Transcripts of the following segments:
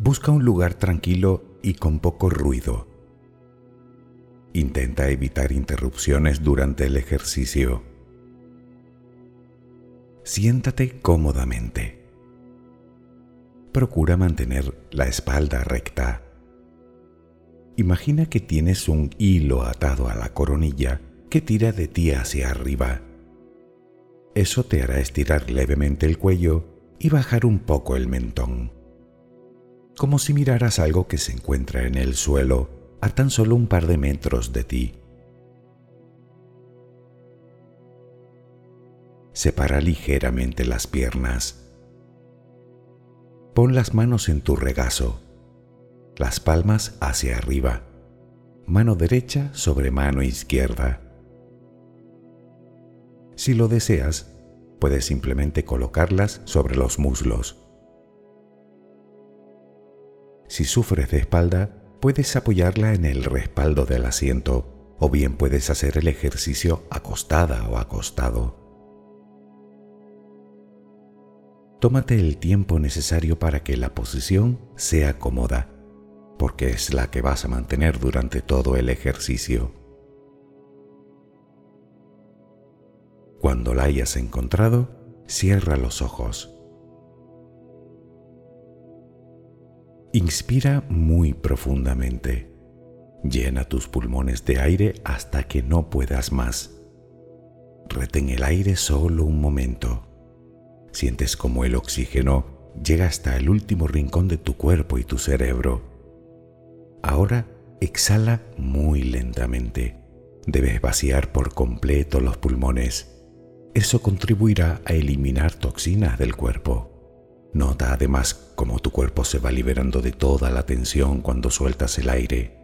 Busca un lugar tranquilo y con poco ruido. Intenta evitar interrupciones durante el ejercicio. Siéntate cómodamente. Procura mantener la espalda recta. Imagina que tienes un hilo atado a la coronilla que tira de ti hacia arriba. Eso te hará estirar levemente el cuello y bajar un poco el mentón, como si miraras algo que se encuentra en el suelo a tan solo un par de metros de ti. Separa ligeramente las piernas. Pon las manos en tu regazo las palmas hacia arriba, mano derecha sobre mano izquierda. Si lo deseas, puedes simplemente colocarlas sobre los muslos. Si sufres de espalda, puedes apoyarla en el respaldo del asiento o bien puedes hacer el ejercicio acostada o acostado. Tómate el tiempo necesario para que la posición sea cómoda porque es la que vas a mantener durante todo el ejercicio. Cuando la hayas encontrado, cierra los ojos. Inspira muy profundamente. Llena tus pulmones de aire hasta que no puedas más. Retén el aire solo un momento. Sientes como el oxígeno llega hasta el último rincón de tu cuerpo y tu cerebro Ahora exhala muy lentamente. Debes vaciar por completo los pulmones. Eso contribuirá a eliminar toxinas del cuerpo. Nota además cómo tu cuerpo se va liberando de toda la tensión cuando sueltas el aire.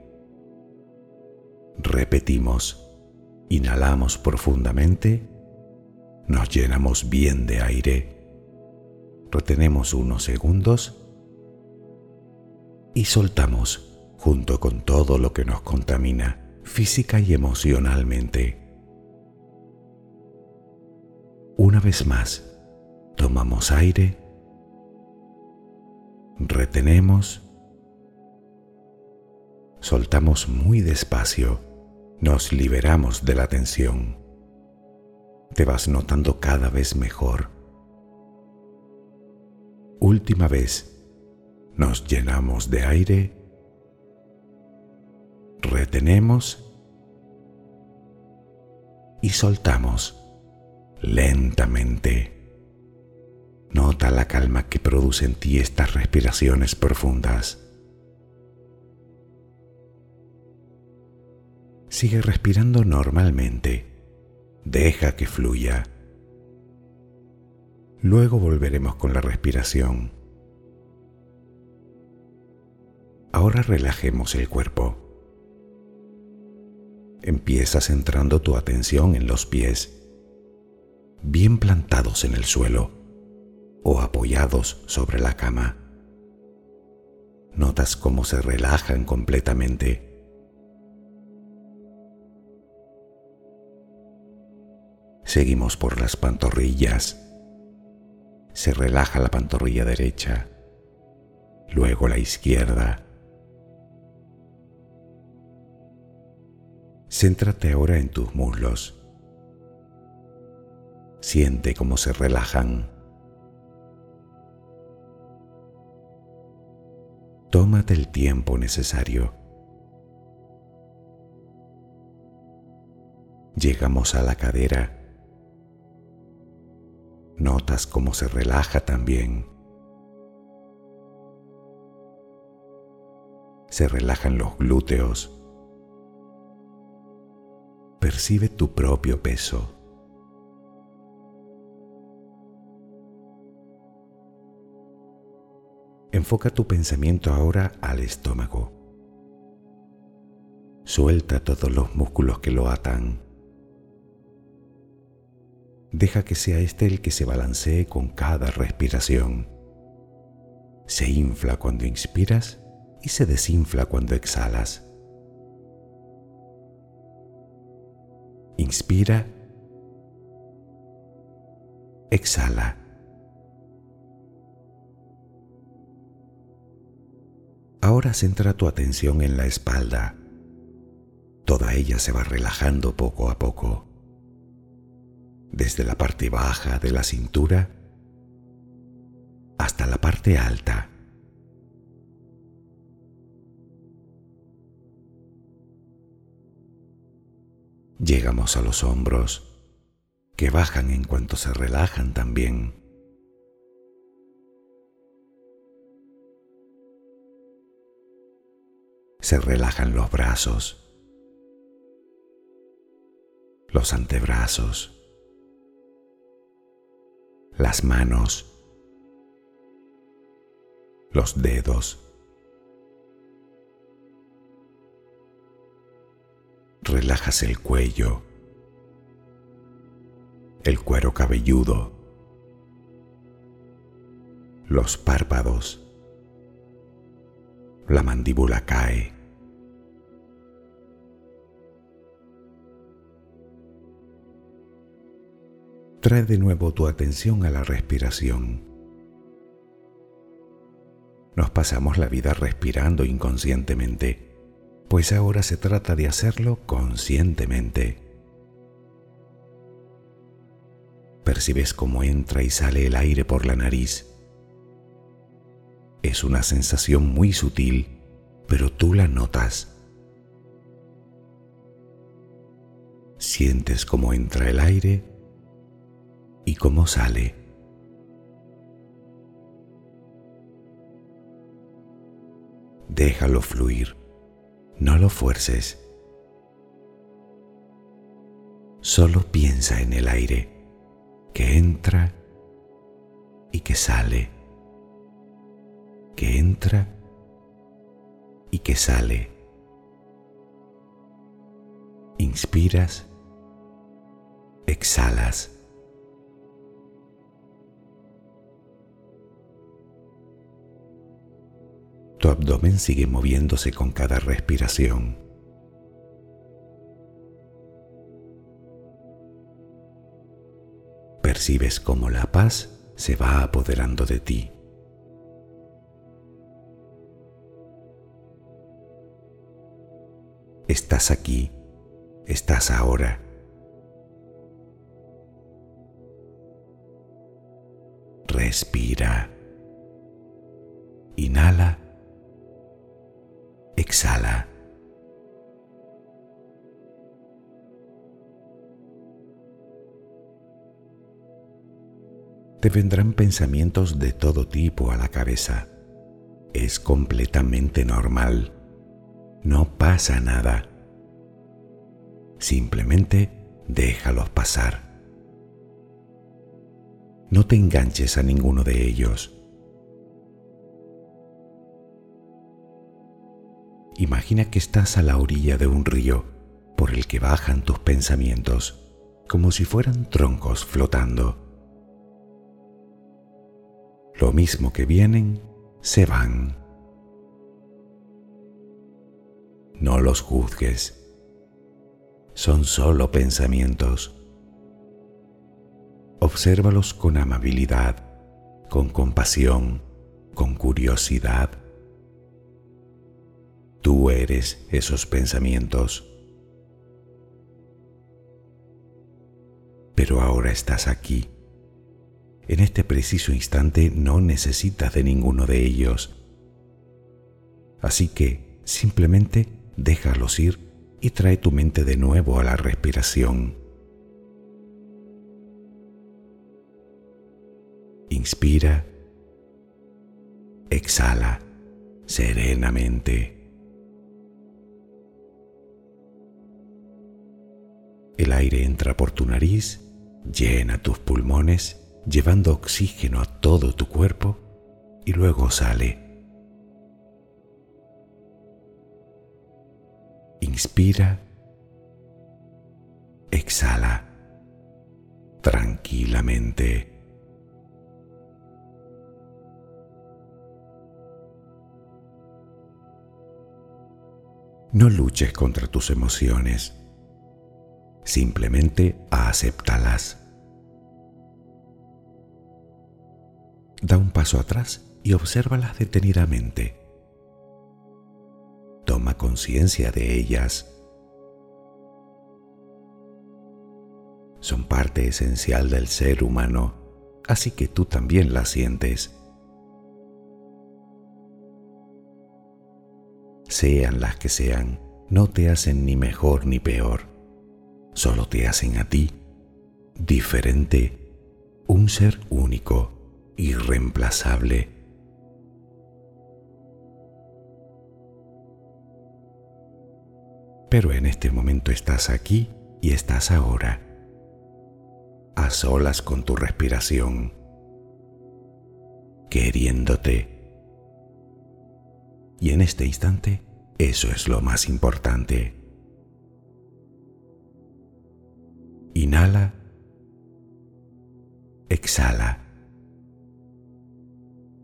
Repetimos. Inhalamos profundamente. Nos llenamos bien de aire. Retenemos unos segundos. Y soltamos junto con todo lo que nos contamina física y emocionalmente. Una vez más, tomamos aire, retenemos, soltamos muy despacio, nos liberamos de la tensión. Te vas notando cada vez mejor. Última vez, nos llenamos de aire retenemos y soltamos lentamente. Nota la calma que produce en ti estas respiraciones profundas. Sigue respirando normalmente. Deja que fluya. Luego volveremos con la respiración. Ahora relajemos el cuerpo empieza centrando tu atención en los pies, bien plantados en el suelo o apoyados sobre la cama. Notas cómo se relajan completamente. Seguimos por las pantorrillas. Se relaja la pantorrilla derecha, luego la izquierda Céntrate ahora en tus muslos. Siente cómo se relajan. Tómate el tiempo necesario. Llegamos a la cadera. Notas cómo se relaja también. Se relajan los glúteos percibe tu propio peso. Enfoca tu pensamiento ahora al estómago. Suelta todos los músculos que lo atan. Deja que sea este el que se balancee con cada respiración. Se infla cuando inspiras y se desinfla cuando exhalas. Inspira. Exhala. Ahora centra tu atención en la espalda. Toda ella se va relajando poco a poco. Desde la parte baja de la cintura hasta la parte alta. Llegamos a los hombros, que bajan en cuanto se relajan también. Se relajan los brazos, los antebrazos, las manos, los dedos. Relajas el cuello, el cuero cabelludo, los párpados, la mandíbula cae. Trae de nuevo tu atención a la respiración. Nos pasamos la vida respirando inconscientemente, pues ahora se trata de hacerlo conscientemente. Percibes cómo entra y sale el aire por la nariz. Es una sensación muy sutil, pero tú la notas. Sientes cómo entra el aire y cómo sale. Déjalo fluir, no lo fuerces. Solo piensa en el aire que entra y que sale, que entra y que sale. Inspiras, exhalas. Tu abdomen sigue moviéndose con cada respiración. Percibes cómo la paz se va apoderando de ti. Estás aquí, estás ahora. Respira. Inhala exhala. Te vendrán pensamientos de todo tipo a la cabeza. Es completamente normal. No pasa nada. Simplemente déjalos pasar. No te enganches a ninguno de ellos. Imagina que estás a la orilla de un río por el que bajan tus pensamientos, como si fueran troncos flotando. Lo mismo que vienen, se van. No los juzgues. Son solo pensamientos. Obsérvalos con amabilidad, con compasión, con curiosidad Tú eres esos pensamientos. Pero ahora estás aquí. En este preciso instante no necesitas de ninguno de ellos. Así que simplemente déjalos ir y trae tu mente de nuevo a la respiración. Inspira, exhala serenamente. El aire entra por tu nariz, llena tus pulmones, llevando oxígeno a todo tu cuerpo y luego sale. Inspira, exhala tranquilamente. No luches contra tus emociones simplemente acéptalas. Da un paso atrás y obsérvalas detenidamente. Toma conciencia de ellas. Son parte esencial del ser humano, así que tú también las sientes. Sean las que sean, no te hacen ni mejor ni peor, solo te hacen a ti diferente, un ser único, irreemplazable. Pero en este momento estás aquí y estás ahora, a solas con tu respiración, queriéndote. Y en este instante, eso es lo más importante. Inhala exhala.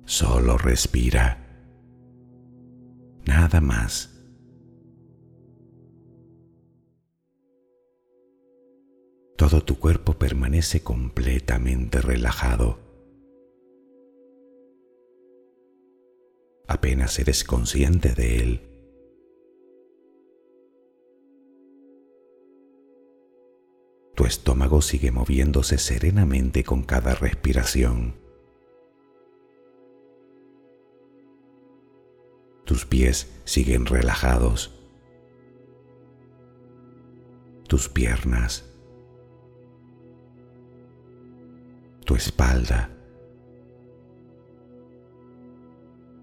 Solo respira. Nada más. Todo tu cuerpo permanece completamente relajado. Apenas eres consciente de él. Estómago sigue moviéndose serenamente con cada respiración. Tus pies siguen relajados. Tus piernas. Tu espalda.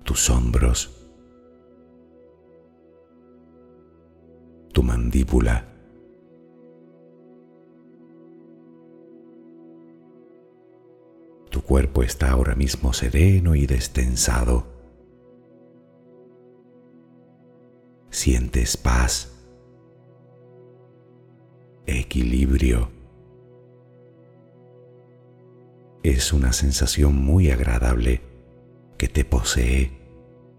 Tus hombros. Tu mandíbula cuerpo está ahora mismo sereno y destensado. Sientes paz, equilibrio. Es una sensación muy agradable que te posee,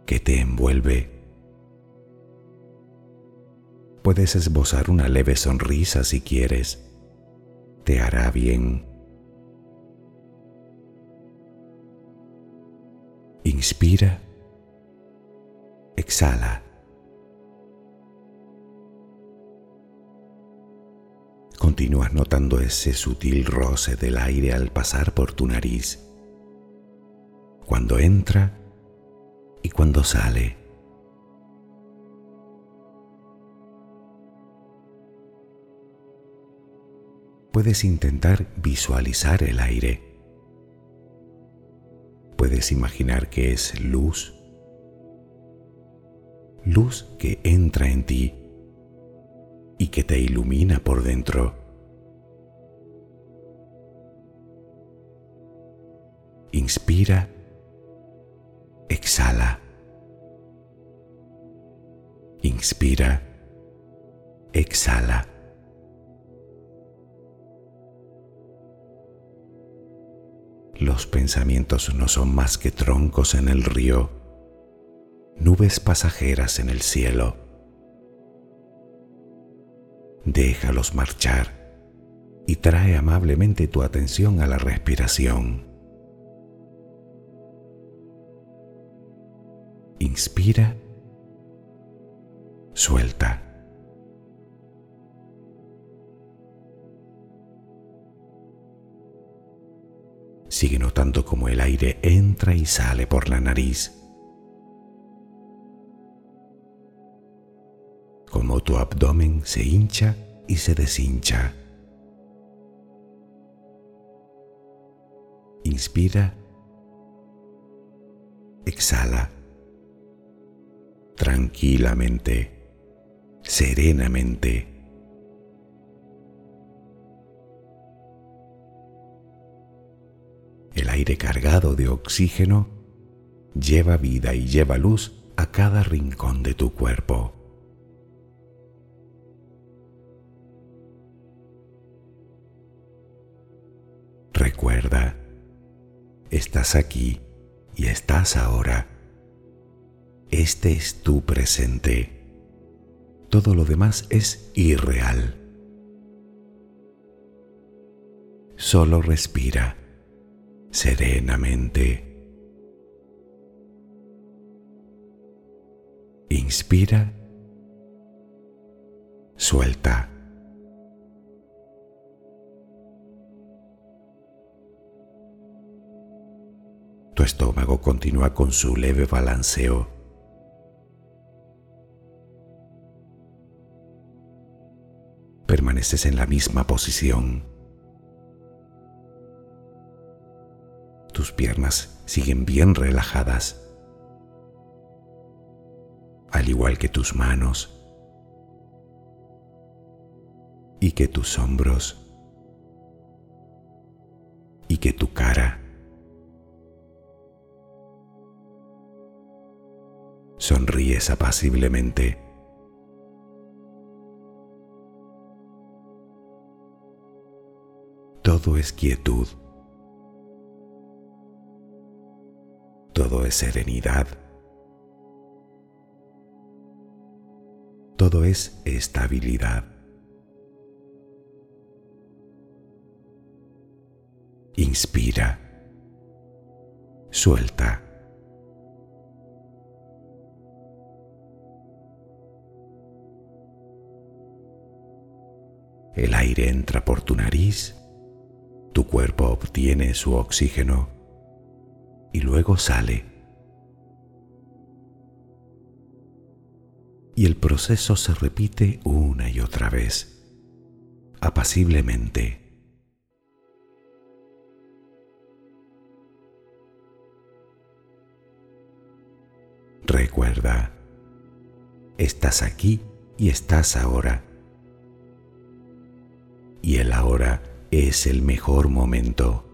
que te envuelve. Puedes esbozar una leve sonrisa si quieres. Te hará bien. Inspira. Exhala. Continúas notando ese sutil roce del aire al pasar por tu nariz, cuando entra y cuando sale. Puedes intentar visualizar el aire puedes imaginar que es luz, luz que entra en ti y que te ilumina por dentro. Inspira, exhala. Inspira, exhala. Los pensamientos no son más que troncos en el río, nubes pasajeras en el cielo. Déjalos marchar y trae amablemente tu atención a la respiración. Inspira, suelta. Sigue notando cómo el aire entra y sale por la nariz. Como tu abdomen se hincha y se deshincha. Inspira. Exhala. Tranquilamente, serenamente. El aire cargado de oxígeno lleva vida y lleva luz a cada rincón de tu cuerpo. Recuerda, estás aquí y estás ahora. Este es tu presente. Todo lo demás es irreal. Solo respira serenamente. Inspira Suelta. Tu estómago continúa con su leve balanceo. Permaneces en la misma posición. Tus piernas siguen bien relajadas, al igual que tus manos y que tus hombros y que tu cara. Sonríes apaciblemente. Todo es quietud. Todo es serenidad. Todo es estabilidad. Inspira. Suelta. El aire entra por tu nariz, tu cuerpo obtiene su oxígeno y luego sale. Y el proceso se repite una y otra vez, apaciblemente. Recuerda, estás aquí y estás ahora y el ahora es el mejor momento.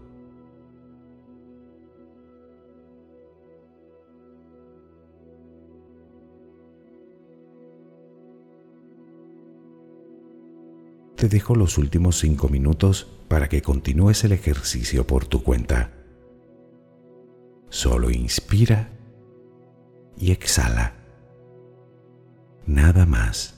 Te dejo los últimos cinco minutos para que continúes el ejercicio por tu cuenta. Solo inspira y exhala. Nada más.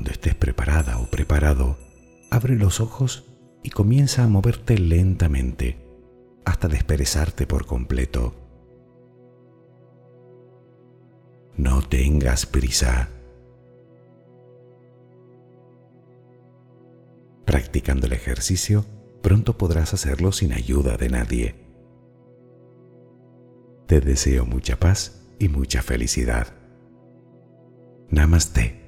Cuando estés preparada o preparado, abre los ojos y comienza a moverte lentamente hasta desperezarte por completo. No tengas prisa. Practicando el ejercicio, pronto podrás hacerlo sin ayuda de nadie. Te deseo mucha paz y mucha felicidad. Namaste.